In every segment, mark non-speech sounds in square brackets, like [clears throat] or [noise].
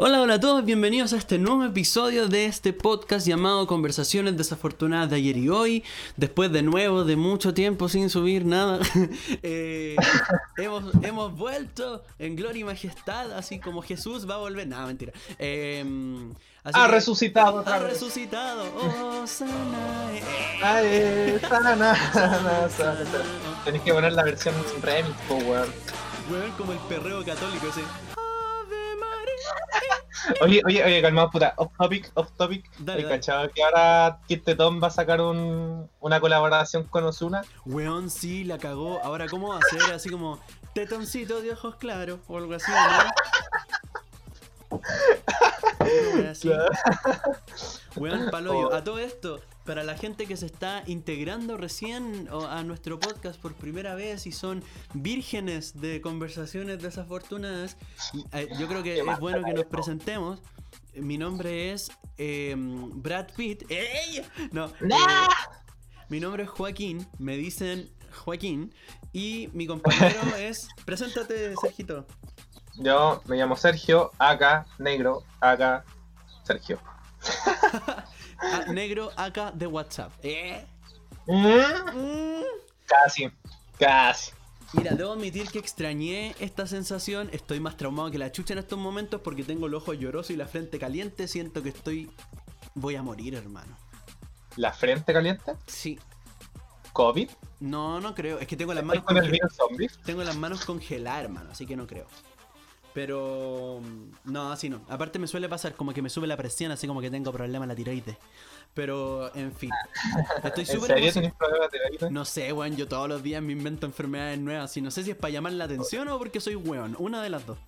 Hola, hola a todos, bienvenidos a este nuevo episodio de este podcast llamado Conversaciones Desafortunadas de ayer y hoy. Después de nuevo, de mucho tiempo sin subir nada, [laughs] eh, [laughs] hemos, hemos vuelto en gloria y majestad, así como Jesús va a volver. Nada, mentira. Eh, así Ha que- resucitado Ha resucitado. Oh, sana. eh. Ay, sana, sana, sana. [laughs] Tenés que poner la versión remix, weón. Weón, como el perreo católico ese. María. Oye, oye, oye, calmado, puta. Off topic, off topic. Dale, ¿Hay dale. cachado que ahora Kid Tetón va a sacar un, una colaboración con Ozuna? Weón, sí, la cagó. Ahora, ¿cómo va a ser? Así como tetoncito de ojos claros o algo así, ¿no? [laughs] Weón, paloyo. A todo esto, para la gente que se está integrando recién a nuestro podcast por primera vez y son vírgenes de conversaciones desafortunadas, eh, yo creo que es bueno que nos presentemos. Mi nombre es eh, Brad Pitt. ¡Ey! No. eh, mi nombre es Joaquín, me dicen Joaquín. Y mi compañero [laughs] es. Preséntate, Sergito. Yo me llamo Sergio, acá, negro, acá, Sergio. [laughs] Negro acá de WhatsApp. ¿Eh? Mm, Mm. Casi, casi. Mira, debo admitir que extrañé esta sensación. Estoy más traumado que la chucha en estos momentos porque tengo el ojo lloroso y la frente caliente. Siento que estoy. Voy a morir, hermano. La frente caliente, Sí. COVID. No, no creo. Es que tengo las ¿Estás manos con el zombie? Tengo las manos congeladas, hermano, así que no creo. Pero. No, así no. Aparte me suele pasar como que me sube la presión, así como que tengo problemas en la tiroides. Pero, en fin. Estoy ¿En súper serio tenés problemas de aire? No sé, weón, yo todos los días me invento enfermedades nuevas. Y no sé si es para llamar la atención o porque soy weón. Una de las dos.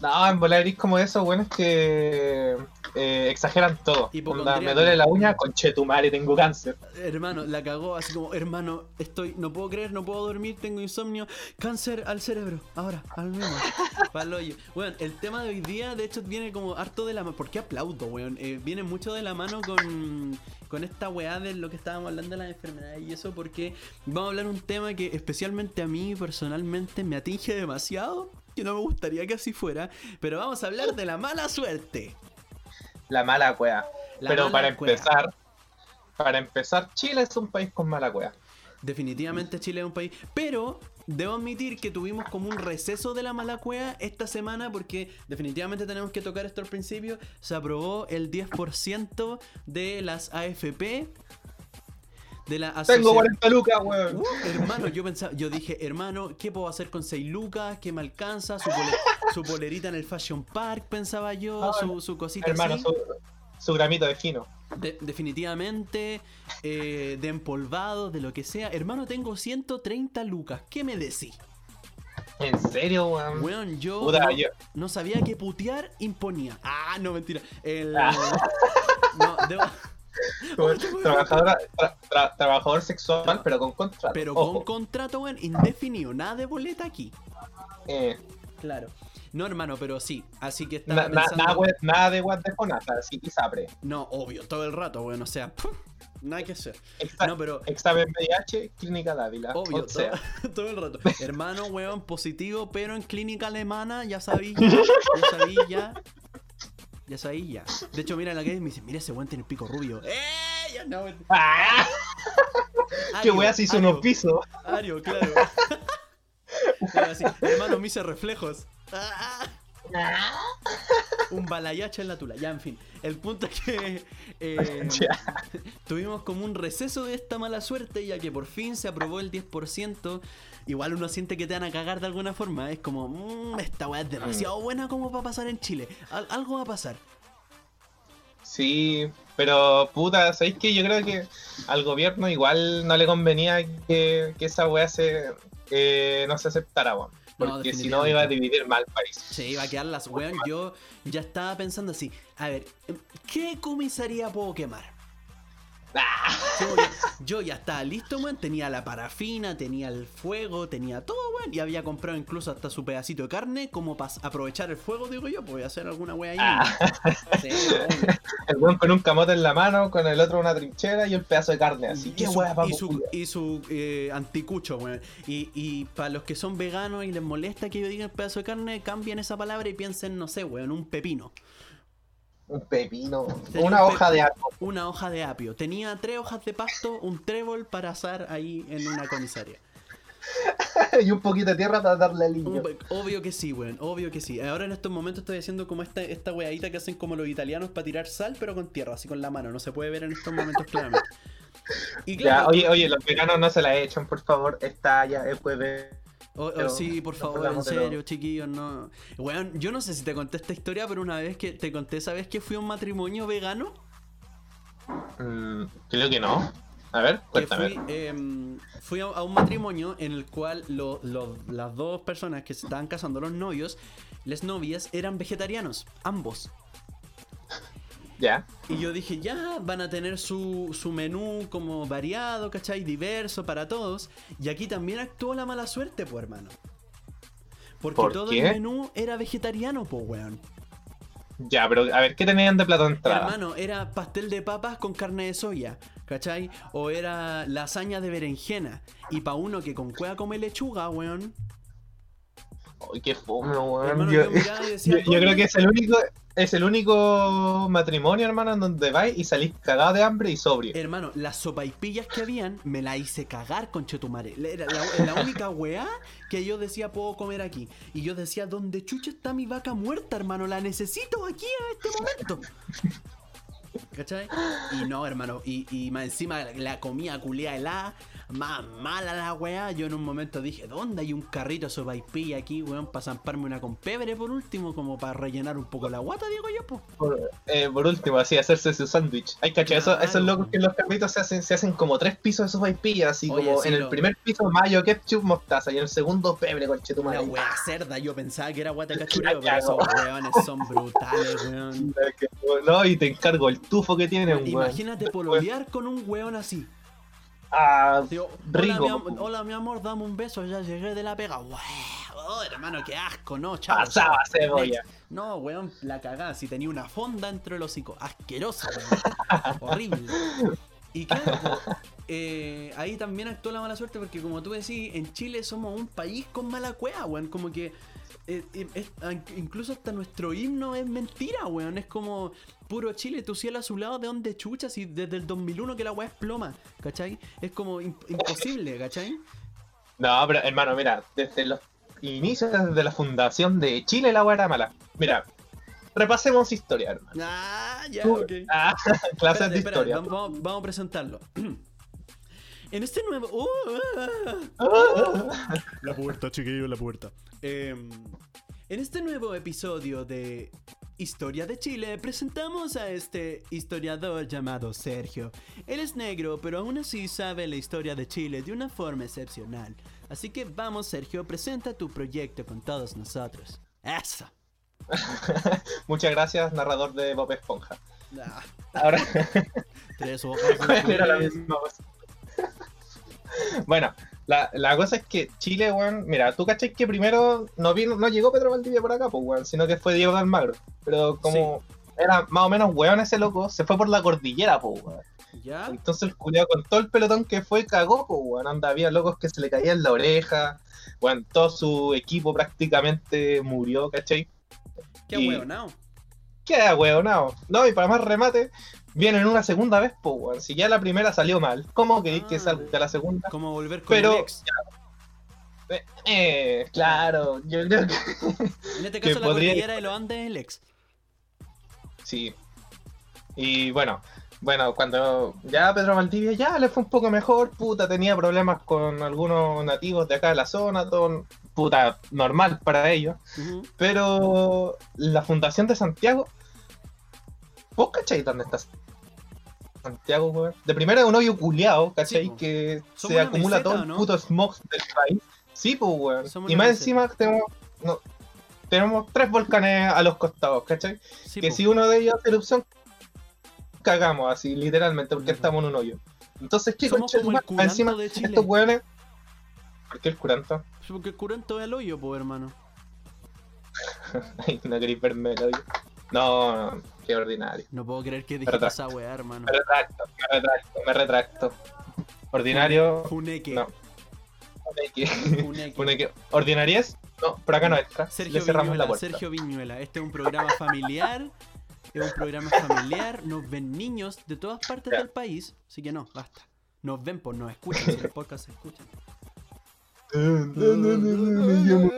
No, en volar como esos buenos que eh, exageran todo. Onda, me duele la uña, conchetumare, tengo cáncer. Hermano, la cagó así como, hermano, estoy, no puedo creer, no puedo dormir, tengo insomnio, cáncer al cerebro, ahora, al mismo, [laughs] pa'l hoyo. Weón, el tema de hoy día, de hecho, viene como harto de la mano, ¿por qué aplaudo, weón? Eh, viene mucho de la mano con, con esta weá de lo que estábamos hablando de las enfermedades y eso, porque vamos a hablar un tema que especialmente a mí personalmente me atinge demasiado, que no me gustaría que así fuera, pero vamos a hablar de la mala suerte. La mala cueva. La Pero mala para cueva. empezar, para empezar, Chile es un país con mala cueva. Definitivamente Chile es un país. Pero debo admitir que tuvimos como un receso de la mala cueva esta semana porque definitivamente tenemos que tocar esto al principio. Se aprobó el 10% de las AFP. De la Tengo asocia- 40 lucas, weón. Uh, hermano, yo pensaba, yo dije, hermano, ¿qué puedo hacer con 6 lucas? ¿Qué me alcanza? Su, pole- su polerita en el Fashion Park, pensaba yo, Ah, su, su cosita Hermano, así. su, su gramito de definitivamente, eh, de empolvado, de lo que sea. Hermano, tengo 130 lucas. ¿Qué me decís? ¿En serio, weón? Weón, yo, Puta, no, yo- no sabía que putear imponía. Ah, no, mentira. El, Ah. [laughs] No, debo- [laughs] Trabajadora, tra- tra- trabajador sexual, pero con contrato. pero Ojo. con contrato, weón, indefinido. Nada de boleta aquí. Eh, Claro. No, hermano, pero sí. Así que na- pensando... nada, de fonata, así que. No, obvio, todo el rato, weón. O sea, nada que hacer. Exa- No, pero Examen VIH, Clínica Dávila. Obvio, O sea, todo, [laughs] todo el rato. [laughs] Hermano, weón, positivo, pero en clínica alemana, ya sabí, ya, ya sabí, ya. Ya sabí, ya. De hecho, mira la que me dice, mira ese weón tiene el pico rubio. ¡Eh! Ya no. ¡Ah! [laughs] ¡Qué Ario, wea se hizo unos pisos! Ario, claro. [laughs] Claro, así, hermano, me hice reflejos. Ah. [laughs] Un balayache en la tula. Ya, en fin. El punto es que eh, Ya. tuvimos como un receso de esta mala suerte, ya que por fin se aprobó el 10%. Igual uno siente que te van a cagar de alguna forma. Es como, "Mm, esta weá es demasiado buena como para pasar en Chile. Al- algo va a pasar. Sí, pero puta, ¿sabéis qué? Yo creo que al gobierno igual no le convenía que, que esa weá se, eh, no se aceptara, weón. No, Porque si no iba a dividir mal el país. Se iba a quedar las weón. Yo ya estaba pensando así. A ver, ¿qué comisaría puedo quemar? ¡Ah! Que yo ya estaba listo, weón. Tenía la parafina, tenía el fuego, tenía todo, weón. Y había comprado incluso hasta su pedacito de carne como para aprovechar el fuego, digo yo, pues voy a hacer alguna wea ahí. Ah. Sí, weón. El weón con un camote en la mano, con el otro una trinchera y un pedazo de carne así. Y ¿Qué su- weá, y papu? su, y su eh, anticucho, weón. Y, y para los que son veganos y les molesta que yo diga el pedazo de carne, cambien esa palabra y piensen, no sé, weón, un pepino. Un pepino. Tenía Una un hoja de árbol. Una hoja de apio. Tenía tres hojas de pasto, un trébol para asar ahí en una comisaria. [laughs] y un poquito de tierra para darle al niño. obvio que sí, weón, obvio que sí. Ahora en estos momentos estoy haciendo como esta, esta weadita que hacen como los italianos para tirar sal, pero con tierra, así con la mano. No se puede ver en estos momentos claramente. Y Ya, claro, oye, oye, los veganos no se la echan, por favor. Está ya, es jueves. O- sí, por favor, en serio, chiquillos, no. Weón, yo no sé si te conté esta historia, pero una vez que te conté, ¿sabes que fui a un matrimonio vegano? Mm, creo que no. A ver, Que cuéntame. fui, em, fui a, a un matrimonio en el cual lo- lo- las dos personas que se estaban casando, los novios, las novias, eran vegetarianos, ambos. Ya. Y yo dije, ya, van a tener su, su menú como variado, ¿cachai? Diverso para todos. Y aquí también actuó la mala suerte, pues, hermano. Porque ¿Por todo qué? el menú era vegetariano, pues, weón. Ya, pero a ver, ¿qué tenían de plato de entrada? Hermano, era pastel de papas con carne de soya, ¿cachai? O era lasaña de berenjena. Y pa' uno que con cueva come lechuga, weón. Ay, qué fome, weón. Hermano, Yo, yo miraba y decía, yo- yo creo que es el único, es el único matrimonio, hermano, en donde vais y salís cagado de hambre y sobrio. Hermano, las sopaipillas que habían, me la hice cagar con Chetumare. Era la, la única weá que yo decía puedo comer aquí. Y yo decía, ¿dónde chucha está mi vaca muerta, hermano? La necesito aquí en este momento. ¿Cachai? Y no, hermano. Y, y más encima la comía culea helada. Más mala la weá. Yo en un momento dije, ¿dónde hay un carrito sopaipilla aquí, weón? Para zamparme una con pebre por último, como para rellenar un poco la guata, digo yo, pues. Por, eh, por último, así, hacerse su sándwich. Hay eso- Claro. esos locos que en los carritos se hacen, se hacen como tres pisos de sopa y pilla, así Oye, como sí, en lo- el primer piso mayo ketchup mostaza y en el segundo pebre con La wea cerda, yo pensaba que era guata cachureo, pero esos weones son brutales, weón. [laughs] No, y te encargo el tufo que tienen, weón. Imagínate pololear con un weón así. Digo, hola, mi am- hola, mi amor, dame un beso, ya llegué de la pega. Wow, oh, hermano, qué asco, no, chao. Pasaba cebolla. No, weón, la cagada, si tenía una fonda entre los hocico. Asqueroso, weón. [laughs] Horrible. Y claro, eh, ahí también actuó la mala suerte porque como tú decís, en Chile somos un país con mala cueva, weón. Como que eh, eh, es- ah, incluso hasta nuestro himno es mentira, weón. Es como puro Chile, tu cielo azulado, ¿de dónde chuchas? Y desde el 2001 que la weá es ploma, ¿cachai? Es como im- imposible, ¿cachai? No, pero hermano, mira, desde los inicios, desde la fundación de Chile, la weá era mala. Mira, repasemos historia, hermano. Ah, ya, ok. Ah, [laughs] clases Espérate, de historia. vamos a presentarlo. [clears throat] En este nuevo. ¡Uh! ah, [laughs] Ah, La puerta, chiquillo, la puerta. Em, en este nuevo episodio de Historia de Chile, presentamos a este historiador llamado Sergio. Él es negro, pero aún así sabe la historia de Chile de una forma excepcional. Así que vamos, Sergio, presenta tu proyecto con todos nosotros. ¡Eso! [laughs] Muchas gracias, narrador de Bob Esponja. Ah, Ahora, [laughs] tres hojas. ¿cuál era la misma voz? [laughs] Bueno, la, la cosa es que Chile, weón, mira, tú cachai que primero no vino, no llegó Pedro Valdivia por acá, pues, weón, sino que fue Diego de Almagro. Pero como era más o menos weón ese loco, se fue por la cordillera, pues, weón. ¿Ya? Entonces el culiao con todo el pelotón que fue cagó, pues, weón. Anda, había locos que se le caían la oreja, weón, todo su equipo prácticamente murió, ¿cachai? ¡Qué Y-! Queda weonado. No, y para más remate, vienen una segunda vez, pues, weón. Si ya la primera salió mal, ¿cómo queréis que Ah. salga la segunda? Como volver con Pero- el ex. Eh, eh, claro, yo creo que [laughs] En este que caso, la podría- cordillera de los Andes es el ex. sí. Y bueno, bueno, cuando ya Pedro Valdivia ya le fue un poco mejor, puta, tenía problemas con algunos nativos de acá de la zona, todo, puta, normal para ellos. Pero la fundación de Santiago, ¿vos cachai dónde está Santiago, weón? De primera es un hoyo culiao, ¿cachai? Sí, po. que se acumula meseta, todo el ¿no? puto smog del país. Sí, pues, weón. Somos Y más meseta. encima tenemos, no, tenemos tres volcanes a los costados, ¿cachai? Sí, que po. si uno de ellos hace erupción, cagamos así, literalmente, porque estamos en un hoyo. Entonces, ¿qué Somos como el Encima, de Chile. estos weones. ¿Por qué el curanto? Porque el curanto es el hoyo, pues, hermano. [laughs] Ay, no queréis verme el hoyo. No, no, qué ordinario. No puedo creer que dijiste esa weá, hermano. Me retracto, me retracto, me retracto. Ordinario. Funeque. No. Funeque. Funeque. Funeque. ¿Ordinariez? No, por acá no entra. Sergio Le cerramos Viñuela, la puerta. Sergio Viñuela. Este es un programa familiar. Es un programa familiar. Nos ven niños de todas partes del país. Así que no, basta. Nos ven, pues nos escuchan. Si los podcasts se escuchan. No.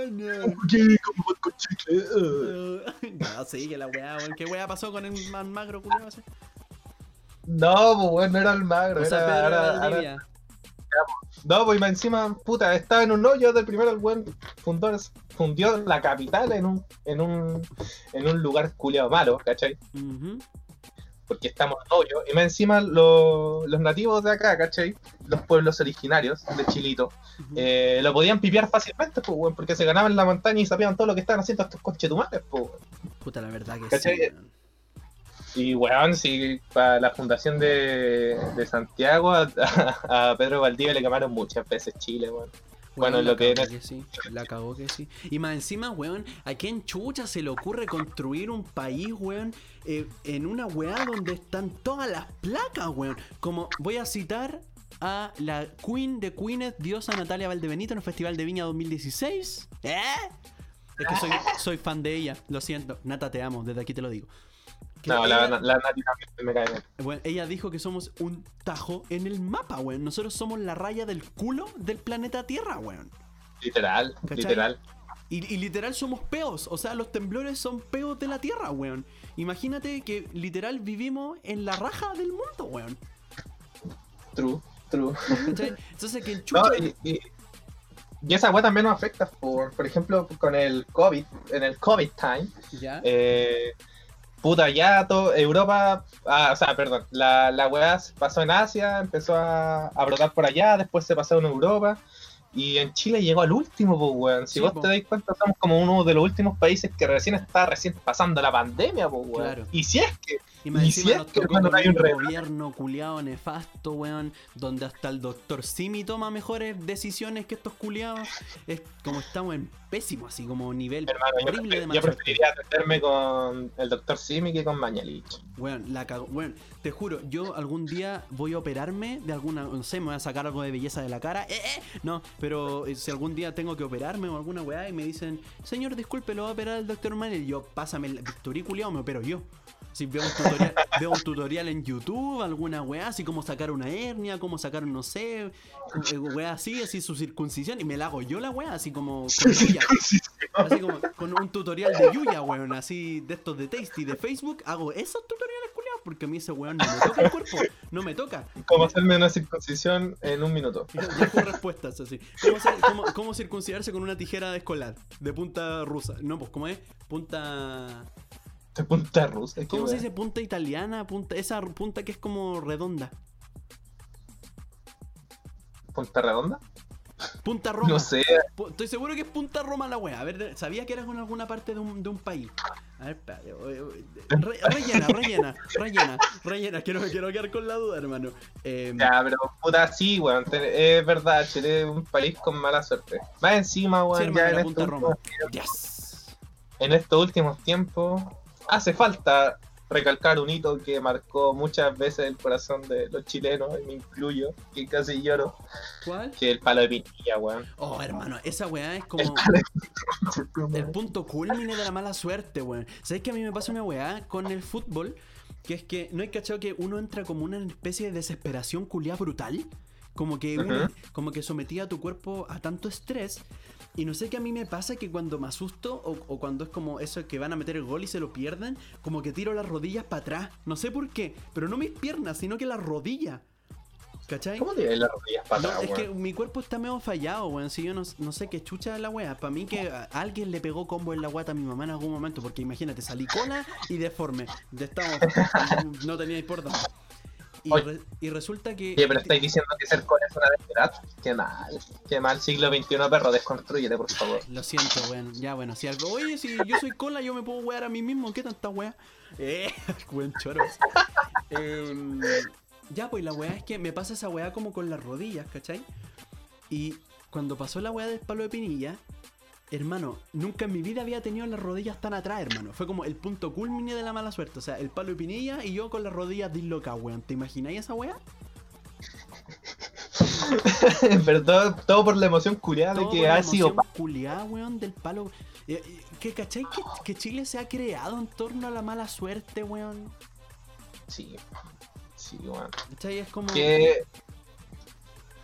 Ah. Sí, que la weá, weón. ¿Qué weá pasó con el más magro culiao ese? No, pues bueno, no era el magro. O sea, era- Pedro era- era-. No, pues más encima, puta, estaba en un hoyo del primero el buen fundó, fundió la capital en un, en un, en un lugar culiado malo, ¿cachai? Porque estamos hoyo. Y más encima lo- los nativos de acá, ¿cachai? Los pueblos originarios de Chilito, eh, lo podían pipiar fácilmente, pues, weón, porque se ganaban la montaña y sabían todo lo que estaban haciendo estos conchetumares, pues, weón. Puta, la verdad que ¿Cachai? sí. Y weón, si para la fundación de, de Santiago a- [laughs] a Pedro Valdivia le quemaron muchas veces Chile, weón. Bueno, lo que era- sí. La cagó que sí. Y más encima, weón, ¿a quién chucha se le ocurre construir un país, weón, eh, en una weá donde están todas las placas, weón? Como voy a citar a la Queen de Queens, diosa Natalia Valdebenito, en el Festival de Viña 2016. ¿Eh? Es que soy, [laughs] soy fan de ella, lo siento. Nata, te amo, desde aquí te lo digo. No, ella- la, la Nati también me cae bien. bueno, ella dijo que somos un tajo en el mapa, weón. Nosotros somos la raya del culo del planeta Tierra, weón. Literal, ¿Cachai? literal. Y, y literal somos peos, o sea, los temblores son peos de la Tierra, weón. Imagínate que literal vivimos en la raja del mundo, weón. True, true. ¿Cachai? [laughs] Entonces, que chucha... No, y, y- y esa weá también nos afecta, por, por ejemplo, con el COVID, en el COVID time, ¿Ya? eh, puta, ya todo, Europa, ah, o sea, perdón, la, la weá pasó en Asia, empezó a, a brotar por allá, después se pasó en Europa, y en Chile llegó al último, pues, weón. Si Sí, vos po. te dais cuenta, somos como uno de los últimos países que recién está recién pasando la pandemia, pues, weón. Claro. Y si es que, Y y encima si es nos que, tocó con hay un gobierno culiado nefasto, weón, donde hasta el doctor Simi toma mejores decisiones que estos culiados. Es como estamos en pésimo, así como nivel hermano, yo, horrible de prefer- mala yo preferiría atenderme con el doctor Simi que con Mañalich. Weón, la cago. Weón, te juro, yo algún día voy a operarme de alguna. No sé, me voy a sacar algo de belleza de la cara. ¡Eh, eh! No, pero eh, si algún día tengo que operarme o alguna weá y me dicen, señor, disculpe, lo va a operar el doctor Manel. Y yo, pásame el bisturí culiao, me opero yo. Si veo un tutorial, veo un tutorial en YouTube, alguna weá, así como sacar una hernia, cómo sacar, no sé, eh, weá así, así su circuncisión, y me la hago yo la weá, así como con Yuya. Así como con un tutorial de Yuya, weón, así de estos de Tasty de Facebook, hago esos tutoriales culiados porque a mí ese weón no me toca el cuerpo, no me toca. Cómo hacerme una circuncisión en un minuto. [laughs] Ya respuestas así. ¿Cómo, hacer- cómo- cómo circuncidarse con una tijera de escolar? De punta rusa. No, pues, ¿cómo es? Punta. [laughs] De punta rusa. ¿Cómo se dice? Punta italiana, punta. Esa punta que es como redonda. ¿Punta redonda? Punta [laughs] Roma. No sé. Estoy seguro que es Punta Roma la wea. A ver, sabía que eras con alguna parte de un, de un país. A ver, re- rellena, rellena, rellena, rellena. Quiero, quiero quedar con la duda, hermano. Eh, Ya, pero puta, sí, weón. Es verdad, Chile es un país con mala suerte. Más encima, weón, ya en estos, últimos, Yes. en estos últimos tiempos hace falta recalcar un hito que marcó muchas veces el corazón de los chilenos, y me incluyo, que casi lloro, ¿Cuál? que el palo de pinilla, weón. Oh, hermano, esa weá es El como. de El pinilla. punto culmine de la mala suerte, weón. ¿Sabes que a mí me pasa una weá con el fútbol? Que es que no hay cachado que uno entra como una especie de desesperación culiada brutal. Como que como que sometía a tu cuerpo a tanto estrés. Y no sé qué a mí me pasa que cuando me asusto o, o cuando es como eso que van a meter el gol y se lo pierden, como que tiro las rodillas para atrás. No sé por qué, pero no mis piernas, sino que las rodillas. ¿Cachai? ¿Cómo tiene las rodillas para No, atrás, es que mi cuerpo está medio fallado, weón. Si yo no, no sé qué chucha es la wea. Para mí que alguien le pegó combo en la guata a mi mamá en algún momento. Porque imagínate, salí cola y deforme. De estado, [laughs] no tenía por dónde. Y, re- y resulta que. Oye, pero estáis diciendo que ser con es una debilidad. Qué mal. Qué mal. Siglo XXI, perro, desconstrúyete, por favor. Lo siento, weón. Ya, bueno, si algo. Oye, si yo soy cola, yo me puedo wear a mí mismo. ¿Qué tanta wea? Eh, [laughs] buen choro. Em, ya, pues la wea es que me pasa esa wea como con las rodillas, ¿cachai? Y cuando pasó la weá del palo de pinilla, hermano, nunca en mi vida había tenido las rodillas tan atrás, hermano. Fue como el punto culmine de la mala suerte. O sea, el palo de pinilla y yo con las rodillas dislocadas, weón. ¿Te imagináis esa weá? [laughs] Pero todo, todo por la emoción culiada de que ha sido. culiada, weón, del palo. Eh, eh, ¿Que cachai que, que Chile se ha creado en torno a la mala suerte, weón? Sí. Sí, weón. ¿Cachai? Es como. Que.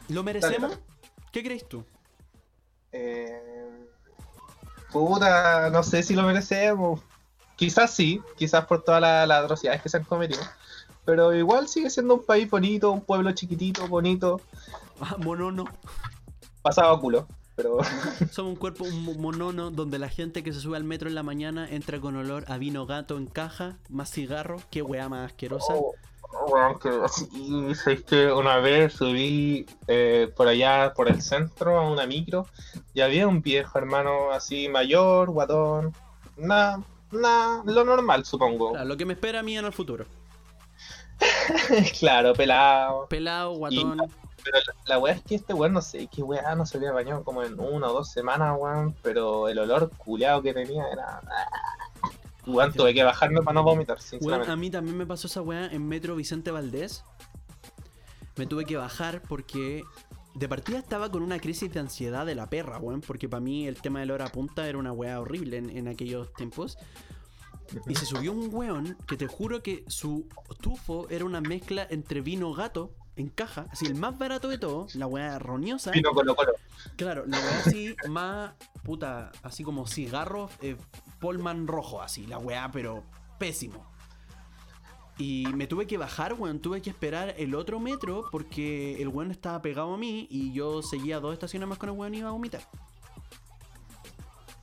¿Lo merecemos? dale. ¿Qué crees tú? Eh, puta, no sé si lo merecemos. Quizás sí, quizás por todas la- las atrocidades que se han cometido. Pero igual sigue siendo un país bonito, un pueblo chiquitito, bonito, Ah, monono. pasado a culo. Pero [laughs] Somos un cuerpo un mo- monono donde la gente que se sube al metro en la mañana entra con olor a vino gato en caja, más cigarro. Qué weá más asquerosa. Oh, que sabes que una vez subí eh, por allá, por el centro, a una micro, y había un viejo hermano así mayor, guatón, nada, nada, lo normal supongo. Claro, lo que me espera a mí en el futuro. [laughs] claro, pelado. Pelado, guatón. Pero la, la weá es que este weón no sé qué weá no se había bañado como en una o dos semanas, weón. Pero el olor culeado que tenía era. Weón, tuve que bajarme para no vomitar, Weón, sinceramente. a mí también me pasó esa weá en Metro Vicente Valdés. Me tuve que bajar porque de partida estaba con una crisis de ansiedad de la perra, weón. Porque para mí el tema del hora punta era una weá horrible en, en aquellos tiempos. Y se subió un weón que te juro que su tufo era una mezcla entre vino gato en caja, así el más barato de todo, la weá roñosa. Vino Colo Colo. Claro, la weá así [laughs] más puta, así como cigarro eh, Polman rojo, así, la weá, pero pésimo. Y me tuve que bajar, weón, tuve que esperar el otro metro porque el weón estaba pegado a mí y yo seguía dos estaciones más con el weón y iba a vomitar.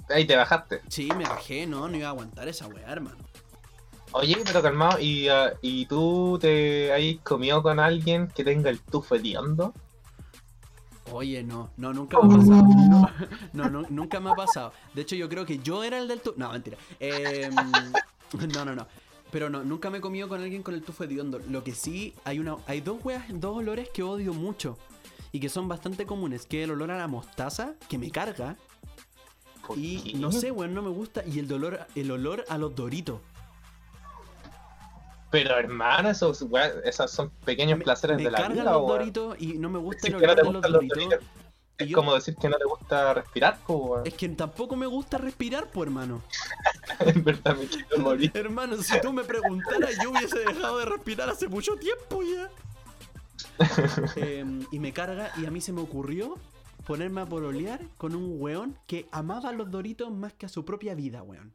Ahí te bajaste. Sí, me bajé, no, no iba a aguantar esa weá, hermano. Oye, pero calmado, ¿y, ah, ¿y tú te has comido con alguien que tenga el tufo hediondo? Oye, no, no, nunca me ha pasado. No, [laughs] no, no, nunca me ha pasado. De hecho, yo creo que yo era el del tufo. No, mentira. Em, [laughs] no, no, no. Pero no, nunca me he comido con alguien con el tufo hediondo. Lo que sí, hay una, hay dos weas, dos olores que odio mucho. Y que son bastante comunes. Que es el olor a la mostaza, que me carga. ¿Por Y qué? no sé, weón, no me gusta. Y el dolor, el olor a los doritos. Pero hermano, esos, esos son pequeños Me, placeres me de la cargan vida, los doritos y no me gusta Decir el que no olor te de los doritos. Es yo- como decir que no te gusta respirar, weón. Es que tampoco me gusta respirar, pues, hermano. [laughs] En verdad me quiero morir. Hermano, si tú me preguntaras, yo hubiese dejado de respirar hace mucho tiempo ya. [laughs] Em, y me carga, y a mí se me ocurrió ponerme a pololear con un weón que amaba los doritos más que a su propia vida, weón.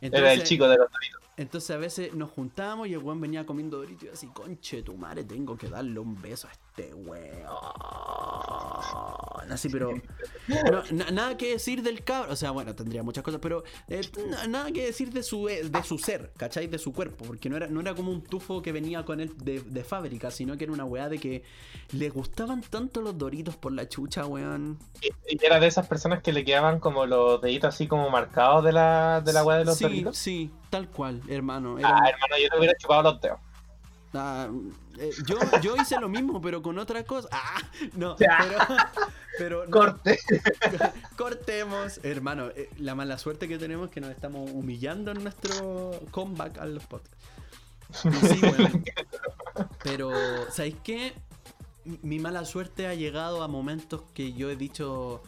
Era el chico de los doritos. Entonces a veces nos juntábamos y el weón venía comiendo doritos y así, conche tu madre, tengo que darle un beso a este weón. Así, pero. no, na- nada que decir del cabro. O sea, bueno, tendría muchas cosas, pero eh, na- nada que decir de su, eh, de su ser, ¿cachai? De su cuerpo. Porque no era, no era como un tufo que venía con él de, de fábrica, sino que era una weá de que le gustaban tanto los doritos por la chucha, weón. Y era de esas personas que le quedaban como los deditos así como marcados de la, de la weá de los sí, doritos. sí, tal cual, hermano. Era Ah, hermano, yo te hubiera chupado los dedos. Ah, eh, yo, yo hice lo mismo, pero con otra cosa. Ah, no, [laughs] pero, no, Corte. [laughs] cortemos. Hermano, eh, la mala suerte que tenemos es que nos estamos humillando en nuestro comeback a los podcasts. Sí, weón. Pero, ¿sabéis qué? Mi- Mi mala suerte ha llegado a momentos que yo he dicho,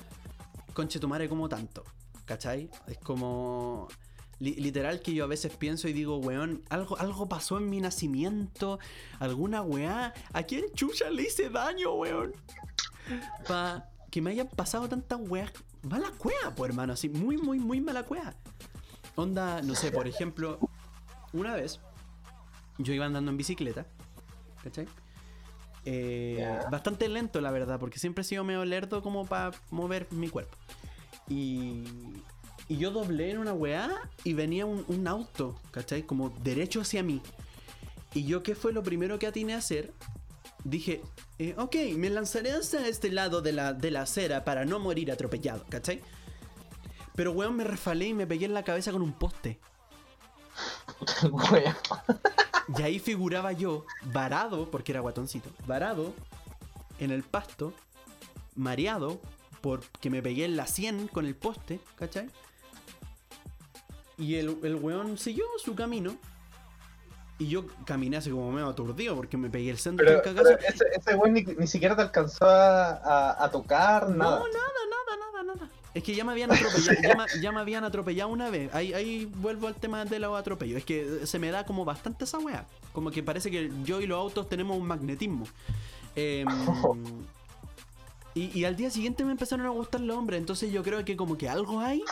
conche tu madre, como tanto. ¿Cachai? Es como. Li- literal que yo a veces pienso y digo, weón, algo, algo pasó en mi nacimiento, alguna weá. ¿A quién chucha le hice daño, weón? Pa que me hayan pasado tantas weas. Mala cueva, pues hermano, así, muy, muy, muy mala cueva. Onda, no sé, por ejemplo, una vez yo iba andando en bicicleta, ¿cachai? Eh. Bastante lento, la verdad, porque siempre he sido medio lerdo como para mover mi cuerpo. Y, y yo doblé en una weá y venía un, un auto, ¿cachai? Como derecho hacia mí. Y yo, ¿qué fue lo primero que atiné a hacer? Dije, eh, ok, me lanzaré hacia este lado de la, de la acera para no morir atropellado, ¿cachai? Pero weón, me resfalé y me pegué en la cabeza con un poste. [laughs] Wea. Y ahí figuraba yo, varado, porque era guatoncito, varado en el pasto, mareado porque me pegué en la 100 con el poste, ¿cachai? Y el, el weón siguió su camino. Y yo caminé así como medio aturdido porque me pegué el centro Pero, pero ese, ese weón ni, ni siquiera te alcanzó a, a- a tocar, No, nada. nada, nada, nada, nada. Es que ya me habían atropellado, ya, me, ya me habían atropellado una vez. Ahí, ahí vuelvo al tema de los atropellos. Es que se me da como bastante esa weá. Como que parece que yo y los autos tenemos un magnetismo. Em, [laughs] y, y al día siguiente me empezaron a gustar los hombres. Entonces yo creo que como que algo hay.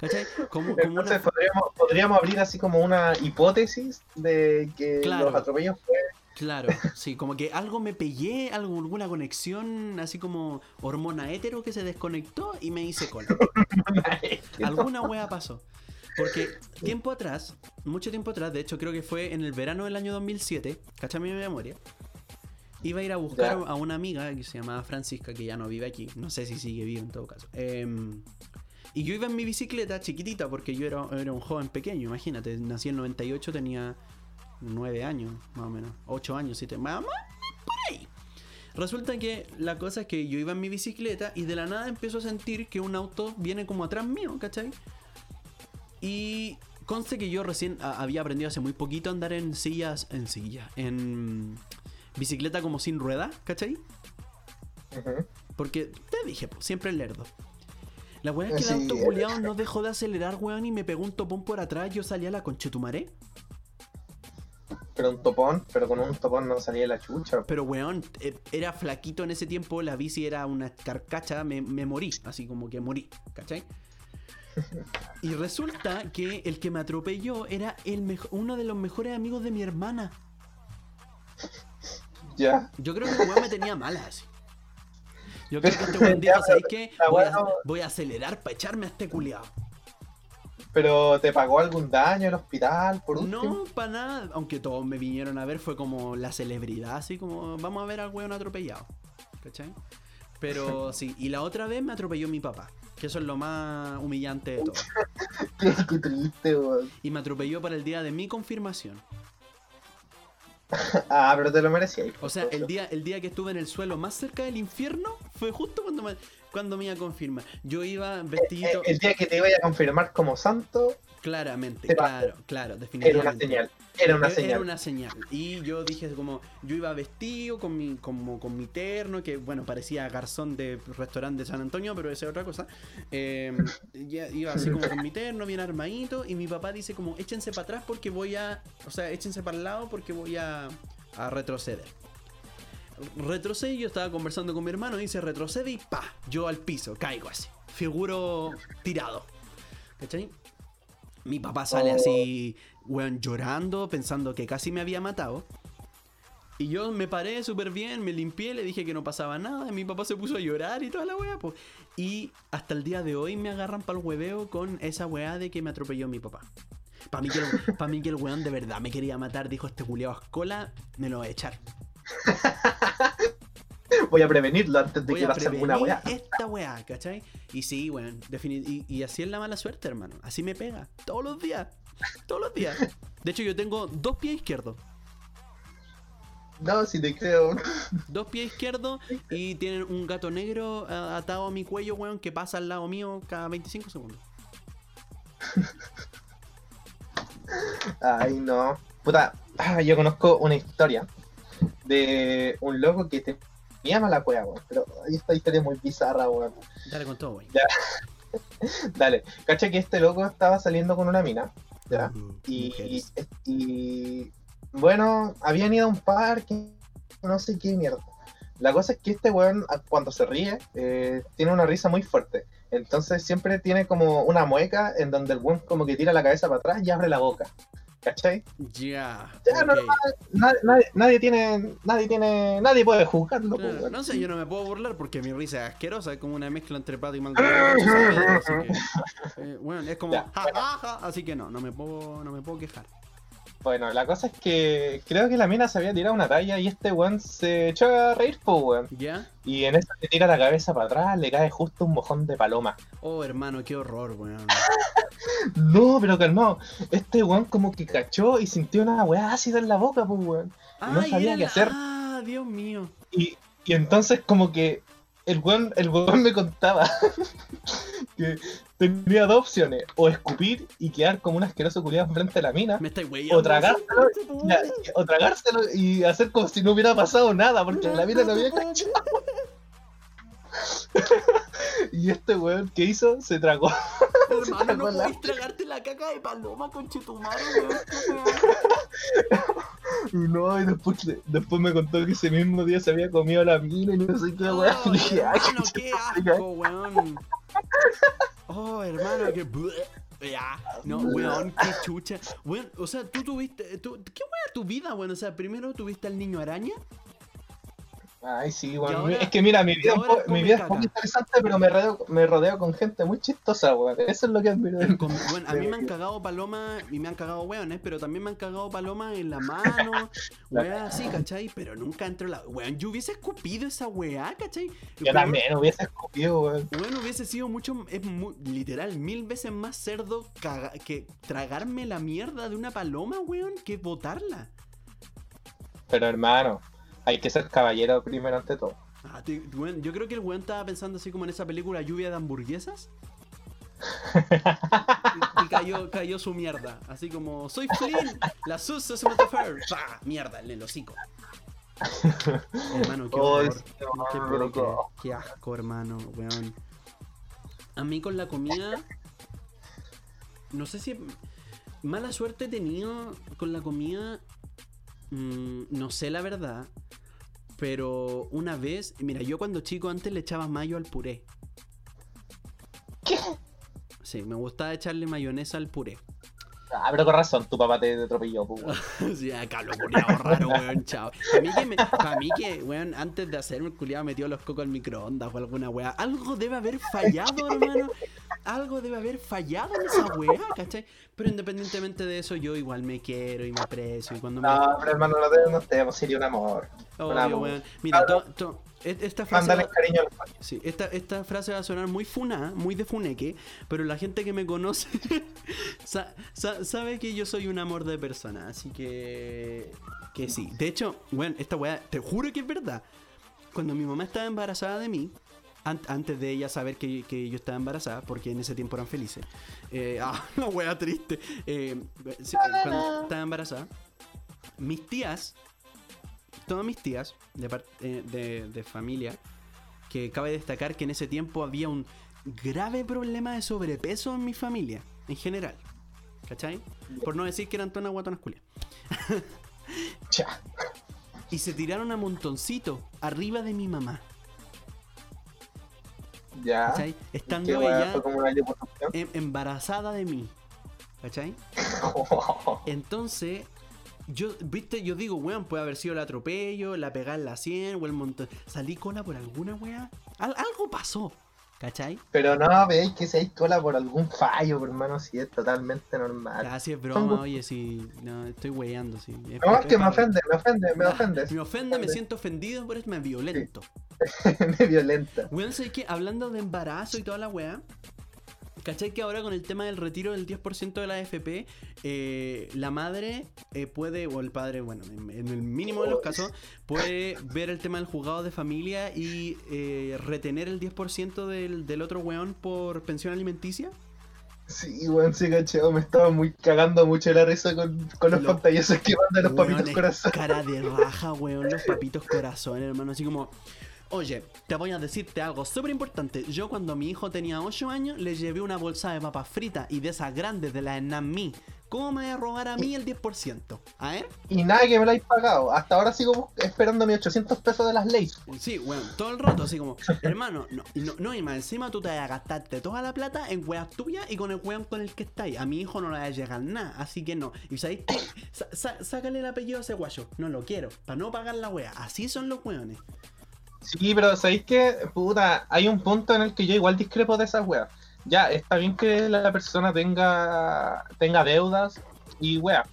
¿Cachai? Como, como Entonces una, podríamos, podríamos abrir así como una hipótesis de que Claro. los atropellos fue Claro, sí, como que algo me pegué, algo, alguna conexión, así como hormona hétero que se desconectó y me hice cola. [laughs] Alguna wea pasó. Porque tiempo atrás, mucho tiempo atrás, de hecho creo que fue en el verano del año 2007, cacha mi memoria, iba a ir a buscar Ya. a una amiga que se llamaba Francisca, que ya no vive aquí, no sé si sigue viva en todo caso. Em, y yo iba en mi bicicleta chiquitita porque yo era, era un joven pequeño, imagínate, nací en el 98, tenía 9 años, más o menos, 8 años, 7, más, más por ahí. Resulta que la cosa es que yo iba en mi bicicleta y de la nada empiezo a sentir que un auto viene como atrás mío, ¿cachai? Y conste que yo recién a- había aprendido hace muy poquito a andar en sillas, en sillas, en bicicleta como sin rueda, ¿cachai? Ujú. Porque te dije, pues, siempre el lerdo. La weá es que el Sí, auto culiao no dejó de acelerar, weón, y me pegó un topón por atrás. Yo salí a la conchetumaré. Pero un topón, pero con un topón no salía la chucha. Pero, weón, eh, era flaquito en ese tiempo. La bici era una carcacha. Me, me morí, así como que morí, ¿cachai? [laughs] Y resulta que el que me atropelló era el uno de los mejores amigos de mi hermana. Ya. Yo creo que el weón me tenía mala así. Yo creo que este [laughs] dijo, pero ¿sabes qué? Voy a, bueno. voy a acelerar para echarme a este culiao. Pero te pagó algún daño el hospital, por último. No, para nada. Aunque todos me vinieron a ver, fue como la celebridad, así como vamos a ver al weón atropellado. ¿Cachai? Pero [laughs] sí, y la otra vez me atropelló mi papá, que eso es lo más humillante de todo. [laughs] Qué, qué triste, weón. Y me atropelló para el día de mi confirmación. [laughs] Ah, pero te lo merecías. O sea, el día, el día que estuve en el suelo más cerca del infierno fue justo cuando me, cuando me iba a confirmar. Yo iba vestidito, El día que te iba a confirmar como santo, claramente, claro, claro, era definitivamente. una señal. Era una Era señal. una señal. Y yo dije como, yo iba vestido con mi, como, con mi terno, que bueno, parecía garzón de restaurante de San Antonio, pero esa es otra cosa. Eh, iba así como con mi terno, bien armadito, y mi papá dice como, échense para atrás porque voy a, o sea, échense para el lado porque voy a, a retroceder. Retrocede, yo estaba conversando con mi hermano, dice retrocede y pa, yo al piso, caigo así, figuro tirado. ¿Cachai? Mi papá sale Oh. así, weón, llorando, pensando que casi me había matado. Y yo me paré súper bien, me limpié, le dije que no pasaba nada. Y mi papá se puso a llorar y toda la weá, pues. Y hasta el día de hoy me agarran para el hueveo con esa weá de que me atropelló mi papá. Para mí, que el- pa' mí que el weón de verdad me quería matar, dijo este culiao escola, me lo va a echar. [laughs] Voy a prevenirlo antes de Voy que pase alguna weá. esta weá, ¿cachai? Y sí, weón, y así es la mala suerte, hermano. Así me pega, todos los días. [laughs] Todos los días. De hecho, yo tengo dos pies izquierdos. No, si te creo. [laughs] Dos pies izquierdos y tienen un gato negro atado a mi cuello, weón, que pasa al lado mío cada 25 segundos. Ay, no. Puta, ah, yo conozco una historia de un loco que te tenía mala cueva, weón. Pero esta historia es muy bizarra, weón. Dale con todo, weón. [laughs] Dale, cacha que este loco estaba saliendo con una mina, ¿ya? Y, bueno, habían ido a un parque, no sé qué mierda. La cosa es que este weón, a- cuando se ríe, eh, tiene una risa muy fuerte. Entonces siempre tiene como una mueca en donde el weón como que tira la cabeza para atrás y abre la boca. ¿Cachai? Ya. Ya, ok. normal. Nadie, nadie, nadie tiene, nadie tiene, nadie puede juzgarlo. Claro, pues, weón. no sé, yo no me puedo burlar porque mi risa es asquerosa, es como una mezcla entre pato y [laughs] que, eh, bueno, es como Ya, ja, ja, ja, así que no, no me puedo, no me puedo quejar. Bueno, la cosa es que creo que la mina se había tirado una talla y este weón se echó a reír, pues weón. ¿Ya? Y en eso le tira la cabeza para atrás, le cae justo un mojón de paloma. Oh, hermano, qué horror, weón. [laughs] [laughs] No, pero calmado. Este weón como que cachó y sintió una weá ácida en la boca, pues weón. No Ay, sabía qué la- hacer. Ah, Dios mío. Y, y entonces como que el weón, el weón me contaba [laughs] que tenía dos opciones, o escupir y quedar como un asqueroso culiado frente a la mina, Me estáis weyando. o tragárselo, ya, o tragárselo y hacer como si no hubiera pasado nada, porque la mina no había [laughs] cachado. [laughs] y este weón, ¿qué hizo? Se tragó. [laughs] Hermano, no podéis tragarte la caca de paloma, conchetumare, weón. Y [laughs] no, y después, después me contó que ese mismo día se había comido la mina y no sé qué weón. Oh, dije, ay, hermano, qué asco, weón. Oh, hermano, qué. Ya, no, weón, qué chucha. Weón, o sea, tú tuviste. Tú, ¿Qué weón tu vida, weón? O sea, primero tuviste al niño araña. Ay, sí, weón. ahora- es que mira, mi vida, es mi vida es muy interesante, pero me rodeo, me rodeo con gente muy chistosa, weón. Eso es lo que admiro. de bueno, a mí me han [laughs] cagado palomas y me han cagado weones, pero también me han cagado palomas en la [laughs] mano, weá así, ¿cachai? Pero nunca entró la. Weón, yo hubiese escupido esa weá, ¿cachai? Yo Pero- también hubiese escupido, weón. Bueno, hubiese sido mucho, es literal, mil veces más cerdo caga- que tragarme la mierda de una paloma, weón, que botarla. Pero hermano, hay que ser caballero primero ante todo. Ah, te- yo creo que el weón estaba pensando así como en esa película Lluvia de hamburguesas. Y, y cayó, cayó su mierda. Así como, soy Flynn, la sus ¡Pah! Mierda, en el hocico. hermano, qué horror. qué asco, hermano, weón. A mí con la comida. No sé si. Mala suerte he tenido con la comida. mm, no sé la verdad. Pero una vez. Mira, yo cuando chico antes le echaba mayo al puré. ¿Qué? Sí, me gustaba echarle mayonesa al puré. Ah, pero con razón, tu papá te atropelló, pues, weón. [laughs] Sí, acá lo culiado raro, weón, chao. Para mí que, me- pa' mí que, weón, antes de hacerme el culiado metió los cocos al microondas o alguna weá. Algo debe haber fallado, hermano. Algo debe haber fallado en esa weá, ¿cachai? Pero independientemente de eso, yo igual me quiero y me aprecio. Y cuando me. No, pero hermano, no te, no te sería un amor. Obvio, weón. Mira, to- esta frase. Mándale va- cariño a los. Sí, esta, esta frase va a sonar muy funa, muy de funeque, pero la gente que me conoce [laughs] sa- sa- sabe que yo soy un amor de persona, así que que sí. De hecho, bueno, esta weá, te juro que es verdad. Cuando mi mamá estaba embarazada de mí, an- antes de ella saber que, que yo estaba embarazada, porque en ese tiempo eran felices. eh, [laughs] ah, una weá triste. eh, cuando estaba embarazada, mis tías, todas mis tías de, eh, de, de familia, que cabe destacar que en ese tiempo había un grave problema de sobrepeso en mi familia, en general. ¿Cachai? Por no decir que eran todas guatonas culias. [laughs] Y se tiraron a montoncito arriba de mi mamá. Ya. ¿Cachai? Estando ella em- embarazada de mí. ¿Cachai? [laughs] Entonces, yo, viste, yo digo, weón, puede haber sido el atropello, la pegada en la 100 o el montón. Salí cola por alguna weá. Al- algo pasó. ¿Cachai? Pero no, veis que se hay cola por algún fallo, hermano, si es totalmente normal. Gracias, Son broma, oye, sí. No, estoy weyando. Es- No, es es que me ofende, me ofende, me ofendes. Me ofende, me siento ofendido, pero es me violento. [laughs] me violenta. Weón, sé que hablando de embarazo y toda la weá, ¿cachai que ahora con el tema del retiro del 10% de la AFP, eh, la madre eh, puede, o el padre, bueno, en, en el mínimo de los casos, puede ver el tema del juzgado de familia y eh, retener el 10% del, del otro weón por pensión alimenticia? Sí, weón, sí, cachado, me estaba muy cagando mucho la risa con, con los Lo- pantallazos que mandan los Weón, papitos corazón. Cara de raja, weón, los papitos corazón, hermano, así como... Oye, te voy a decirte algo súper importante. Yo cuando mi hijo tenía 8 años le llevé una bolsa de papas fritas y de esas grandes de la Enami. ¿Cómo me voy a robar a mí el 10%? A ver. Y nada que me lo hayáis pagado. Hasta ahora sigo esperando mis 800 pesos de las leyes. Sí, weón, todo el rato así como, hermano, no, no, no, y más encima tú te vas a gastarte toda la plata en weas tuyas y con el weón con el que estáis. A mi hijo no le va a llegar nada, así que no. Y sabéis qué? Sa- sa- sácale el apellido a ese guayo. No lo quiero, para no pagar la wea. Así son los weones. Sí, pero ¿sabéis qué? Puta, hay un punto en el que yo igual discrepo de esas weas. Ya, está bien que la persona tenga, tenga deudas y wea.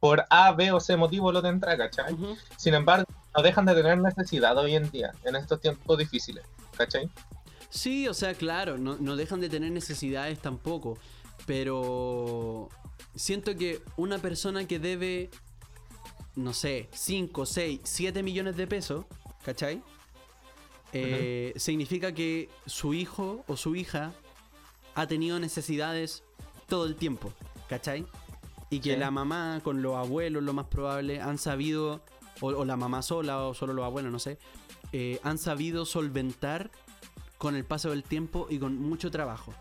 Por A, B o C motivo lo tendrá, ¿cachai? Ujú. Sin embargo, no dejan de tener necesidad hoy en día, en estos tiempos difíciles, ¿cachai? Sí, o sea, claro, no, no dejan de tener necesidades tampoco. Pero siento que una persona que debe, no sé, 5, 6, 7 millones de pesos, ¿cachai? Eh, significa que su hijo o su hija ha tenido necesidades todo el tiempo, ¿cachai? Y que Sí. la mamá con los abuelos, lo más probable, han sabido, o, o la mamá sola o solo los abuelos, no sé, eh, han sabido solventar con el paso del tiempo y con mucho trabajo.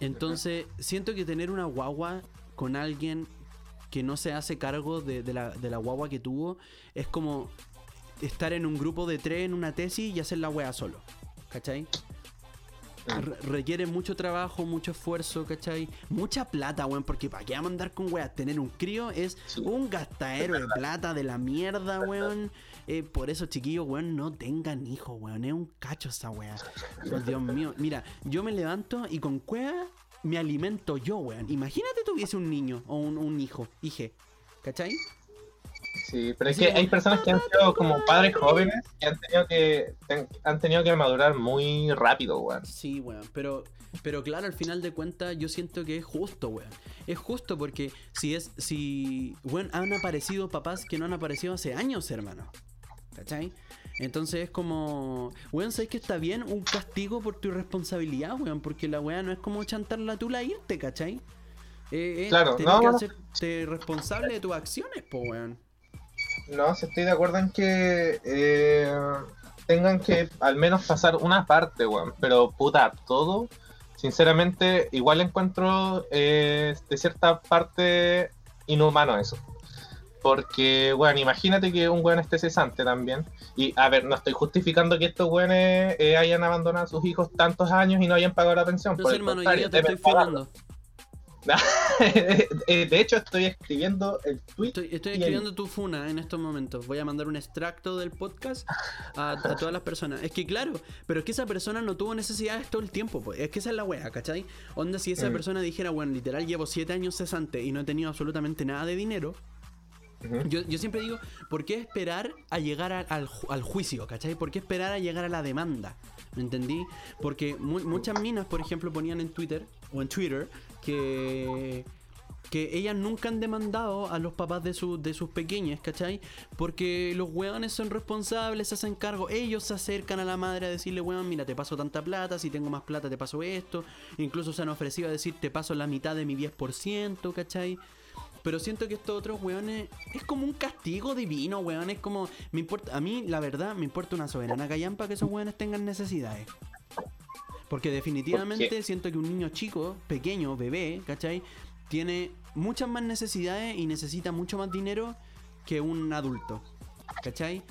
Entonces, siento que tener una guagua con alguien que no se hace cargo de, de la, de la guagua que tuvo es como estar en un grupo de tres en una tesis y hacer la wea solo. ¿Cachai? Re- requiere mucho trabajo, mucho esfuerzo, ¿cachai? Mucha plata, weón, porque para qué vamos a andar con weas. Tener un crío es Sí. un gastadero de plata de la mierda, weón. Eh, por eso, chiquillos, weón, no tengan hijos, weón. Es un cacho esa wea. Dios mío. Mira, yo me levanto y con cueva me alimento yo, weón. Imagínate tuviese un niño o un, un hijo, hije. ¿Cachai? Sí, pero es que hay personas que han sido como padres jóvenes y han tenido que han tenido que madurar muy rápido, weón. Sí, weón, pero, pero claro, al final de cuentas yo siento que es justo, weón. Es justo porque si es, si, weón, han aparecido papás que no han aparecido hace años, hermano. ¿Cachai? Entonces es como, weón, ¿sabes que está bien? Un castigo por tu irresponsabilidad, weón, porque la weá no es como chantar la tula e irte, ¿cachai? Eh, eh, Claro, no, que no. hacerte responsable de tus acciones, po, weón. No, si estoy de acuerdo en que eh, tengan que al menos pasar una parte, weón. Pero puta, todo, sinceramente, igual encuentro eh, de cierta parte inhumano eso. Porque, weón, imagínate que un weón esté cesante también. Y, a ver, no estoy justificando que estos weones eh, hayan abandonado a sus hijos tantos años y no hayan pagado la pensión. Entonces, Por hermano, yo ya te estoy. Eh, [laughs] de hecho, estoy escribiendo el tweet. Estoy, estoy y el- escribiendo tu funa en estos momentos. Voy a mandar un extracto del podcast a, a todas las personas. Es que claro, pero es que esa persona no tuvo necesidades todo el tiempo. Pues. Es que esa es la wea, ¿cachai? Onda, si esa Mm. persona dijera, bueno, literal llevo 7 años cesante y no he tenido absolutamente nada de dinero. Yo, yo siempre digo, ¿por qué esperar a llegar a- al, ju- al juicio, ¿cachai? ¿Por qué esperar a llegar a la demanda? ¿Me entendí? Porque mu- muchas minas, por ejemplo, ponían en Twitter o en Twitter que que ellas nunca han demandado a los papás de, de sus pequeñas, ¿cachai? Porque los weones son responsables, se hacen cargo, ellos se acercan a la madre a decirle, weón, mira, te paso tanta plata, si tengo más plata te paso esto, incluso se han ofrecido a decir, te paso la mitad de mi 10%, ¿cachai? Pero siento que estos otros weones es como un castigo divino, weón. Es como, me importa, a mí la verdad me importa una soberana callampa que esos weones tengan necesidades. Porque definitivamente siento que un niño chico, pequeño, bebé, ¿cachai? Tiene muchas más necesidades y necesita mucho más dinero que un adulto. ¿Cachai?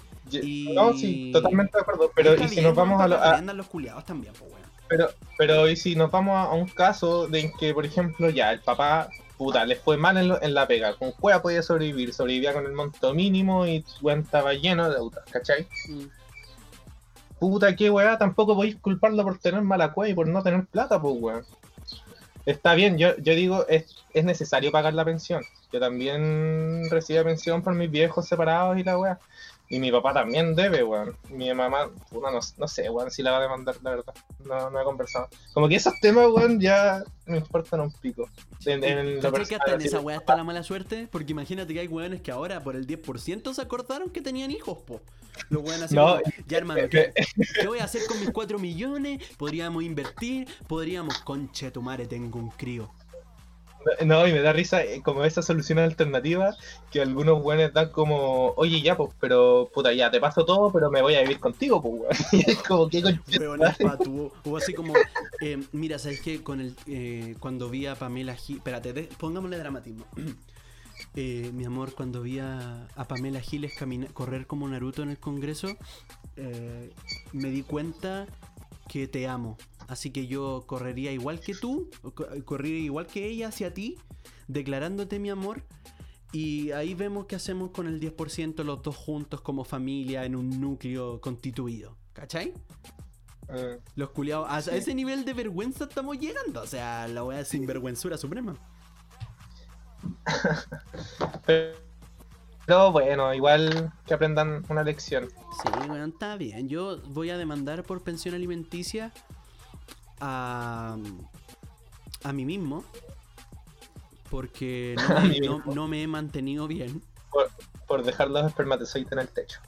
No, sí, totalmente de acuerdo. Pero y si nos vamos a, lo- a- los culiados también, pues pero, pero y si nos vamos a, a un caso de que, por ejemplo, ya el papá, puta, le fue mal en, lo- en la pega, con cueva podía sobrevivir, sobrevivía con el monto mínimo y su estaba lleno de deudas, ¿cachai? Mm. Puta, qué weá, tampoco podéis culparlo por tener mala cueva y por no tener plata, pues weón. Está bien, yo, yo digo, es, es necesario pagar la pensión. Yo también recibía pensión por mis viejos separados y la weá. Y mi papá también debe, weón. Mi mamá, puta, no, no sé, weón, si la va a demandar, la verdad. No, no he conversado. Como que esos temas, weón, ya me importan un pico. En, en ¿Cachai que hasta en esa weá está la mala suerte? Porque imagínate que hay weones que ahora por el 10% se acordaron que tenían hijos, po. Los weones así No, ya hermano, ¿qué, qué voy a hacer con mis 4 millones? Podríamos invertir, podríamos, conche tu madre, tengo un crío. No, y me da risa eh, como esa solución alternativa que algunos weones dan como, oye, ya, pues, pero puta, ya te paso todo, pero me voy a vivir contigo, pues, weón. [laughs] Y es como que Weones patu. O así como, eh, mira, ¿sabes qué? Con el, eh, cuando vi a Pamela Gil, espérate, de- pongámosle dramatismo. [clears throat] Eh, mi amor, cuando vi a, a Pamela Giles correr como Naruto en el Congreso, me di cuenta que te amo. Así que yo correría igual que tú, correría igual que ella hacia ti, declarándote mi amor. Y ahí vemos qué hacemos con el 10% los dos juntos como familia en un núcleo constituido. ¿Cachai? Mm, Los culiados, a ese nivel de vergüenza estamos llegando. O sea, la wea sin vergüenzura suprema. [laughs] Pero bueno, igual que aprendan una lección. Sí, bueno, está bien. Yo voy a demandar por pensión alimenticia a, a mí mismo. Porque [laughs] no me, no- me he mantenido bien. Por, por dejar los espermatozoides en el techo.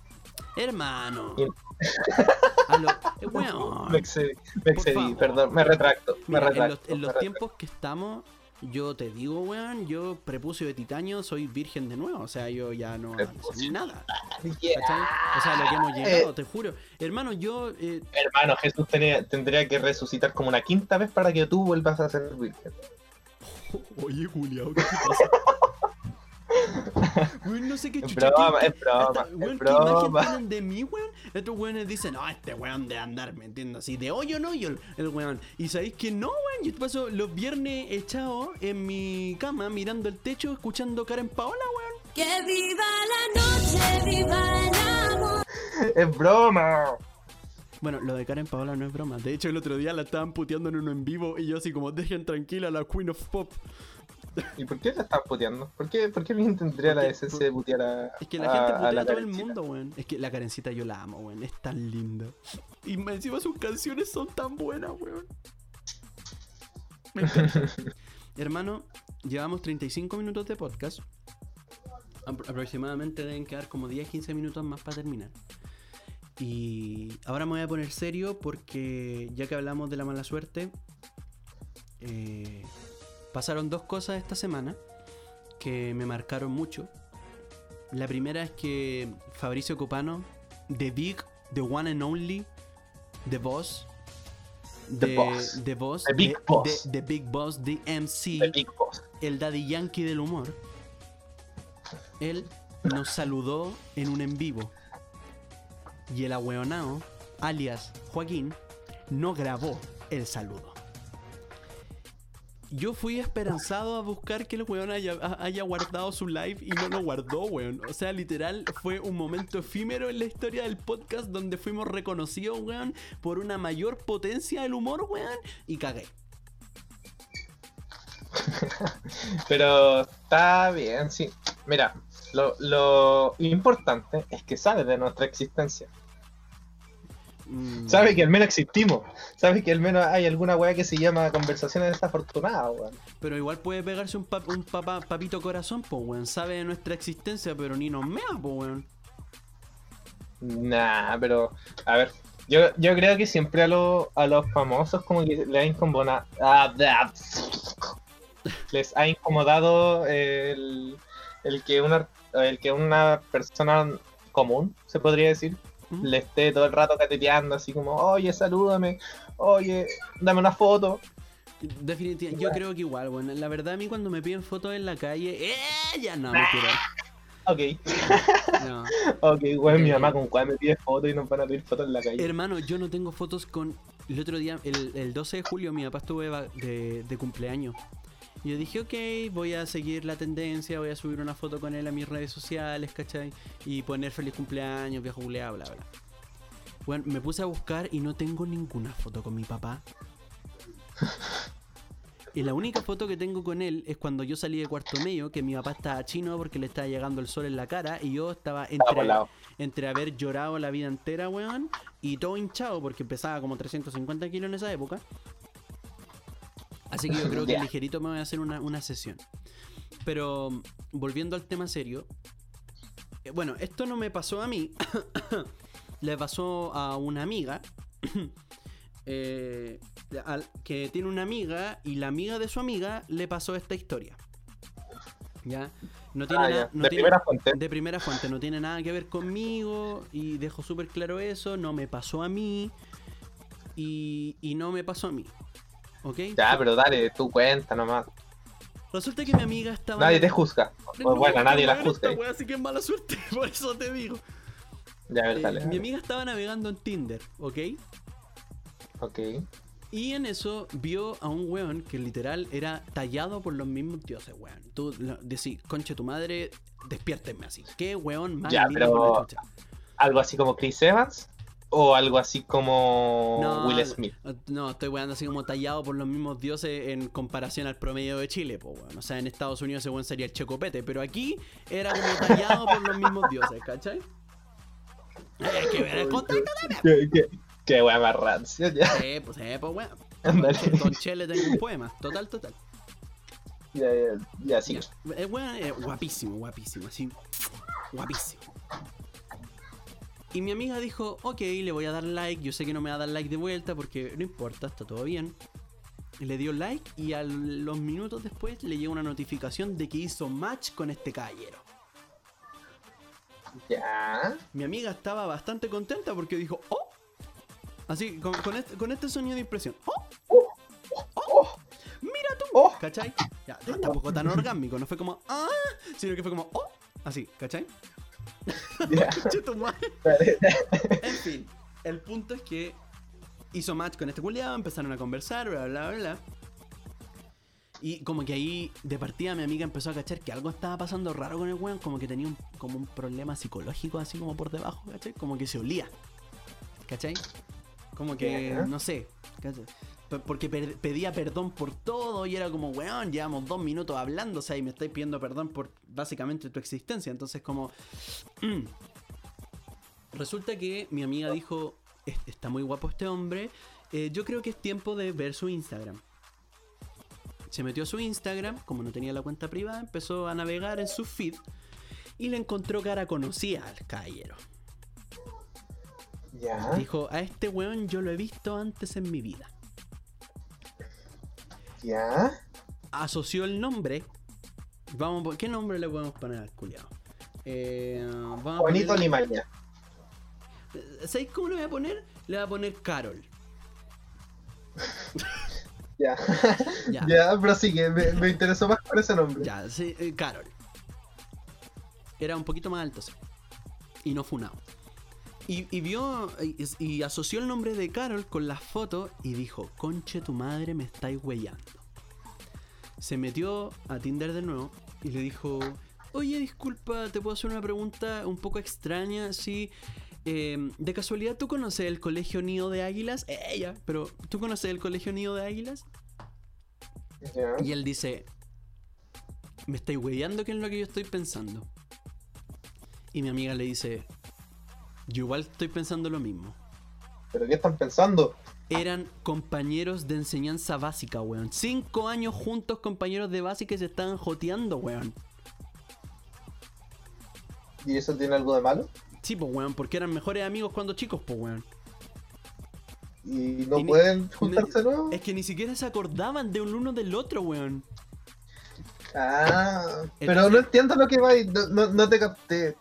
Hermano. Lo, eh. [laughs] Me excedí, me excedí, perdón, me retracto, me en los, en me los retracto. tiempos que estamos, yo te digo, weón, yo prepucio de titanio soy virgen de nuevo. O sea, yo ya no sé nada. O sea, lo que hemos llegado, te juro. Hermano, yo. eh, Hermano, Jesús tenía- tendría que resucitar como una quinta vez para que tú vuelvas a ser virgen. [laughs] Oye, Julián, ¿qué te pasa? [laughs] [laughs] Weón, no sé qué Es chucha. broma, ¿qué- es broma, es weón, ¿qué imagen broma. tienen de mí, weón? Estos weones dicen, no, este weón de andar, ¿me entiendes? Así, de hoyo no hoyo el, el weón. Y sabéis que no, weón. Yo paso los viernes echado en mi cama, mirando el techo, escuchando Karen Paola, weón. Que viva la noche, viva el amor. [laughs] Es broma. Bueno, lo de Karen Paola no es broma. De hecho, el otro día la estaban puteando en uno en vivo y yo así como, dejen tranquila a la Queen of Pop. ¿Y por qué te están puteando? ¿Por qué, por qué alguien tendría la decencia de putear a. Es que la gente a- a putea la a todo el mundo, weón. Es que la Karencita yo la amo, weón. Es tan linda. Y encima sus canciones son tan buenas, weón. Me encanta. [laughs] Hermano, llevamos 35 minutos de podcast. Apro- aproximadamente deben quedar como 10-15 minutos más para terminar. Y ahora me voy a poner serio porque ya que hablamos de la mala suerte, eh, pasaron dos cosas esta semana que me marcaron mucho. La primera es que Fabricio Copano, The Big, The One and Only, The Boss, The The, Boss. The Boss, The Big The- Boss. The- The Big Boss, The MC, The Big Boss. el Daddy Yankee del humor, él nos saludó en un en vivo. Y el ahueonao, alias Joaquín, no grabó el saludo. Yo fui esperanzado a buscar que el weón haya, haya guardado su live y no lo guardó, weón. O sea, literal, fue un momento efímero en la historia del podcast donde fuimos reconocidos, weón, por una mayor potencia del humor, weón, y cagué. [laughs] Pero está bien, sí. Mira, lo, lo importante es que sabe de nuestra existencia. Mm. Sabe que al menos existimos. Sabe que al menos hay alguna weá que se llama conversaciones desafortunadas, weón. Pero igual puede pegarse un, pap- un papá, papito corazón, po, weón. Sabe de nuestra existencia, pero ni nos mea, po, weón. Nah, pero, a ver, yo, yo creo que siempre a, lo- a los famosos como que les ha incomodado, les ha incomodado el, el que una el que una persona común, se podría decir, ¿Mm? le esté todo el rato cateteando así como, oye, salúdame, oye, dame una foto. Definitivamente, yo creo que igual, weón. La verdad, a mí cuando me piden fotos en la calle, ¡eh! Ya no, mentira. [laughs] Ok, No. ok, weón, mi mamá con cuál me pide fotos y nos van a pedir fotos en la calle. Hermano, yo no tengo fotos con. El otro día, el, el 12 de julio, mi papá estuvo de, de cumpleaños. Y yo dije, ok, voy a seguir la tendencia, voy a subir una foto con él a mis redes sociales, ¿cachai? Y poner feliz cumpleaños, viejo culeado, bla, bla. Bueno, me puse a buscar y no tengo ninguna foto con mi papá. [laughs] Y la única foto que tengo con él es cuando yo salí de cuarto medio, que mi papá estaba chino porque le estaba llegando el sol en la cara y yo estaba entre, entre haber llorado la vida entera, weón, y todo hinchado porque pesaba como 350 kilos en esa época. Así que yo creo que Ya. ligerito me voy a hacer una, una sesión. Pero volviendo al tema serio, eh, bueno, esto no me pasó a mí, [coughs] le pasó a una amiga. [coughs] eh, al- que tiene una amiga y la amiga de su amiga le pasó esta historia. ¿Ya? No tiene Ah, nada. no de tiene- primera fuente. de primera fuente, no tiene nada que ver conmigo y dejo súper claro eso, no me pasó a mí y, y no me pasó a mí. ¿Ok? Ya, pero dale, tú cuenta nomás. Resulta que mi amiga estaba... Nadie te juzga. No, Pues bueno, nadie la juzga. esta wea sí que es mala suerte, [laughs] por eso te digo. Ya, a ver, Eh, dale. mi dale. amiga estaba navegando en Tinder, ¿ok? Ok. Y en eso vio a un weón que literal era tallado por los mismos dioses, weón. Tú decís, conche tu madre, despiértenme así. ¿Qué weón más Ya, pero-? ¿Algo así como Chris Evans? ¿O algo así como No, Will Smith? No, estoy weando así como tallado por los mismos dioses en comparación al promedio de Chile, pues weón. O sea, en Estados Unidos ese weón sería el checopete, pero aquí era como tallado por los mismos dioses, ¿cachai? Hay que ver el contacto ¿Qué, qué, qué wea más rancia, ya. Sí, pues, eh, pues weón. Ándale. Don Chele tengo un poema, total, total. Ya, ya, ya, sí. Es es guapísimo, guapísimo, así. Guapísimo. Y mi amiga dijo, ok, le voy a dar like, yo sé que no me va a dar like de vuelta porque no importa, está todo bien. Le dio like y a los minutos después le llegó una notificación de que hizo match con este caballero. Ya. Mi amiga estaba bastante contenta porque dijo, oh, así, con, con este, con este sonido de impresión, oh, Oh, mira tú, oh. ¿cachai? Ya, tampoco tan orgánico, no fue como, ah, sino que fue como, oh, así, ¿cachai? [laughs] [laughs] En fin, el punto es que hizo match con este culiado, empezaron a conversar, bla, bla, bla, bla. Y como que ahí, de partida, mi amiga empezó a cachar que algo estaba pasando raro con el weón, como que tenía un, como un problema psicológico así como por debajo, ¿cachai? Como que se olía, ¿cachai? Como que, no sé, ¿cachai? Porque per- pedía perdón por todo y era como, weón, llevamos dos minutos hablando, o sea, y me estáis pidiendo perdón por básicamente tu existencia. Entonces, como, mm, [clears throat] Resulta que mi amiga dijo, "Es- está muy guapo este hombre, eh, yo creo que es tiempo de ver su Instagram. Se metió a su Instagram, como no tenía la cuenta privada, empezó a navegar en su feed y le encontró cara conocida al caballero. Dijo, a este weón yo lo he visto antes en mi vida. Ya. Asoció el nombre. Vamos, ¿qué nombre le podemos poner al culiado? Eh, a Juanito ponerle- Limaña. ¿Sabéis cómo le voy a poner? Le voy a poner Carol. [laughs] Ya. Ya. Ya, pero sigue. Me, me interesó más por ese nombre. Ya, sí, eh, Carol. Era un poquito más alto, sí. Y no funado. Y, y vio y, y asoció el nombre de Carol con las fotos y dijo, conche tu madre, me estáis huellando. Se metió a Tinder de nuevo y le dijo, oye, disculpa, te puedo hacer una pregunta un poco extraña, sí. eh, de casualidad, ¿tú conoces el Colegio Nido de Águilas? Eh, Ella, pero ¿tú conoces el Colegio Nido de Águilas? Y él dice, me estáis hueveando que es lo que yo estoy pensando. Y mi amiga le dice, yo igual estoy pensando lo mismo. ¿Pero qué están pensando? Eran compañeros de enseñanza básica, weón. Cinco años juntos, compañeros de básica y se estaban joteando, weón. ¿Y eso tiene algo de malo? Sí, pues, weón, porque eran mejores amigos cuando chicos, pues, weón. ¿Y no Y ni- pueden juntarse de nuevo? Es que ni siquiera se acordaban de un uno del otro, weón. Ah, pero no entiendo lo que va y no, no, no te capté.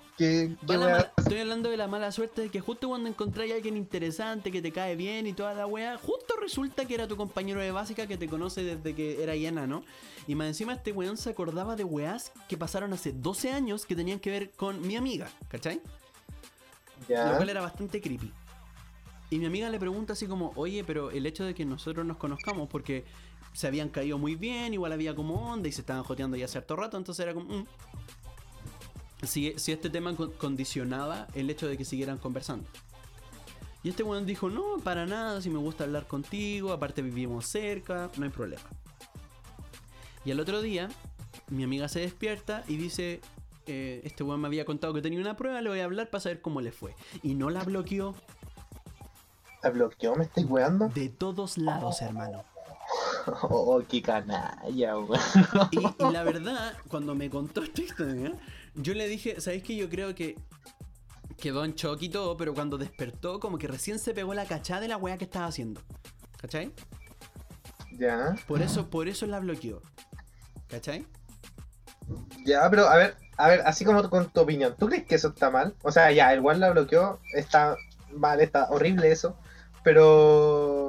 Estoy hablando de la mala suerte de que justo cuando encontráis a alguien interesante que te cae bien y toda la weá, justo resulta que era tu compañero de básica que te conoce desde que era llena, ¿no? Y más encima este weón se acordaba de weás que pasaron hace 12 años que tenían que ver con mi amiga, ¿cachai? Lo Ya. cual era bastante creepy. Y mi amiga le pregunta así como, oye, pero el hecho de que nosotros nos conozcamos, porque se habían caído muy bien, igual había como onda y se estaban joteando ya hace harto rato, entonces era como... mm. Si, si este tema con- condicionaba el hecho de que siguieran conversando. Y este weón dijo, no, para nada, si me gusta hablar contigo, aparte vivimos cerca, no hay problema. Y al otro día, mi amiga se despierta y dice, eh, este weón me había contado que tenía una prueba, le voy a hablar para saber cómo le fue. Y no la bloqueó ¿La bloqueó? ¿Me estáis weando? de todos lados, hermano. [laughs] Oh, qué canalla, weón. Y, y la verdad, cuando me contó esta historia, yo le dije, ¿sabéis que yo creo que quedó en shock y todo, pero cuando despertó, como que recién se pegó la cachada de la weá que estaba haciendo. ¿Cachai? Ya. Por eso, por eso la bloqueó. ¿Cachai? Ya, pero a ver, a ver, así como con tu opinión, ¿tú crees que eso está mal? O sea, ya, el One la bloqueó, está mal, está horrible eso, pero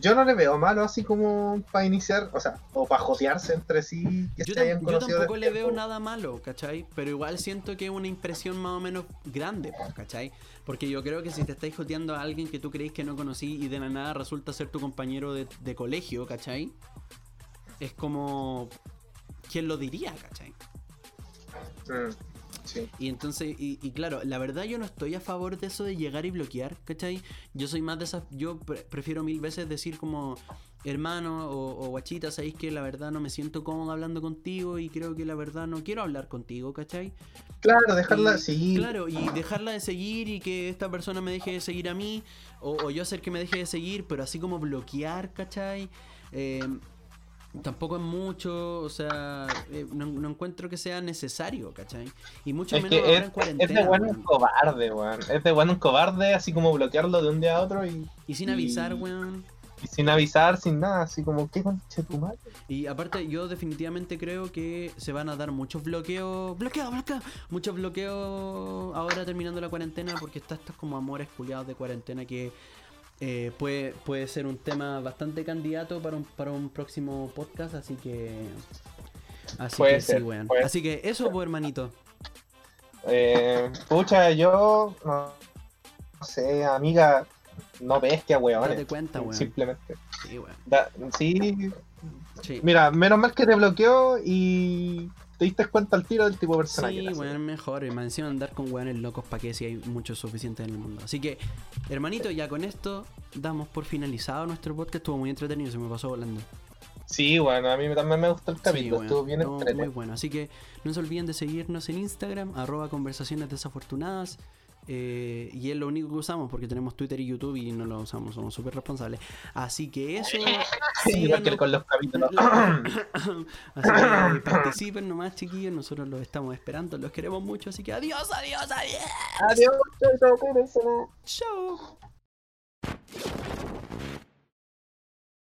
yo no le veo malo así como para iniciar, o sea, o para josearse entre sí, que Yo, se hayan yo tampoco le veo nada malo, ¿cachai? Pero igual siento que es una impresión más o menos grande, ¿cachai? Porque yo creo que si te estáis joteando a alguien que tú creéis que no conocí y de la nada resulta ser tu compañero de, de colegio, ¿cachai? Es como... ¿Quién lo diría, cachai? Mm, sí. Y entonces, y, y claro, la verdad yo no estoy a favor de eso de llegar y bloquear, ¿cachai? Yo soy más de esas, yo pre- prefiero mil veces decir como, hermano o, o guachita, sabéis que la verdad no me siento cómodo hablando contigo y creo que la verdad no quiero hablar contigo, ¿cachai? Claro, dejarla, Y- sí. Claro, y dejarla de seguir y que esta persona me deje de seguir a mí, o, o yo hacer que me deje de seguir, pero así como bloquear, ¿cachai? Eh, Tampoco es mucho, o sea, eh, no, no encuentro que sea necesario, ¿cachai? Y mucho Es menos que es, en es cuarentena. de bueno un cobarde, weón. Es de bueno un cobarde, así como bloquearlo de un día a otro y, Y sin avisar, weón. y sin avisar, sin nada, así como, ¿qué concha de tu madre? Y aparte, yo definitivamente creo que se van a dar muchos bloqueos. ¡Bloqueo, bloqueo! Muchos bloqueos ahora terminando la cuarentena, porque está estos como amores culiados de cuarentena que eh, puede, puede ser un tema bastante candidato para un, para un próximo podcast, así que. Así Puede que ser, sí, weón. Así que eso, pues, hermanito. Eh, pucha, yo no, no sé, amiga, no bestia, weón. Date cuenta, weón. Simplemente. Sí, weón. Da- sí, Sí. mira, menos mal que te bloqueó y te diste cuenta al tiro del tipo de persona que Sí, weón, mejor. Y me encima andar con weones locos para que si hay muchos suficientes en el mundo. Así que, hermanito, ya con esto damos por finalizado nuestro podcast. Estuvo muy entretenido, se me pasó volando. Sí, bueno, a mí también me gustó el capítulo, weón, estuvo bien estuvo muy bueno. Así que no se olviden de seguirnos en Instagram, arroba conversaciones desafortunadas. Eh, y es lo único que usamos porque tenemos Twitter y YouTube y no lo usamos, somos súper responsables. Así que eso. [laughs] síganos, con los [clears throat] [coughs] así que eh, participen nomás, chiquillos. Nosotros los estamos esperando, los queremos mucho. Así que adiós, adiós, adiós. Adiós, chao, chao.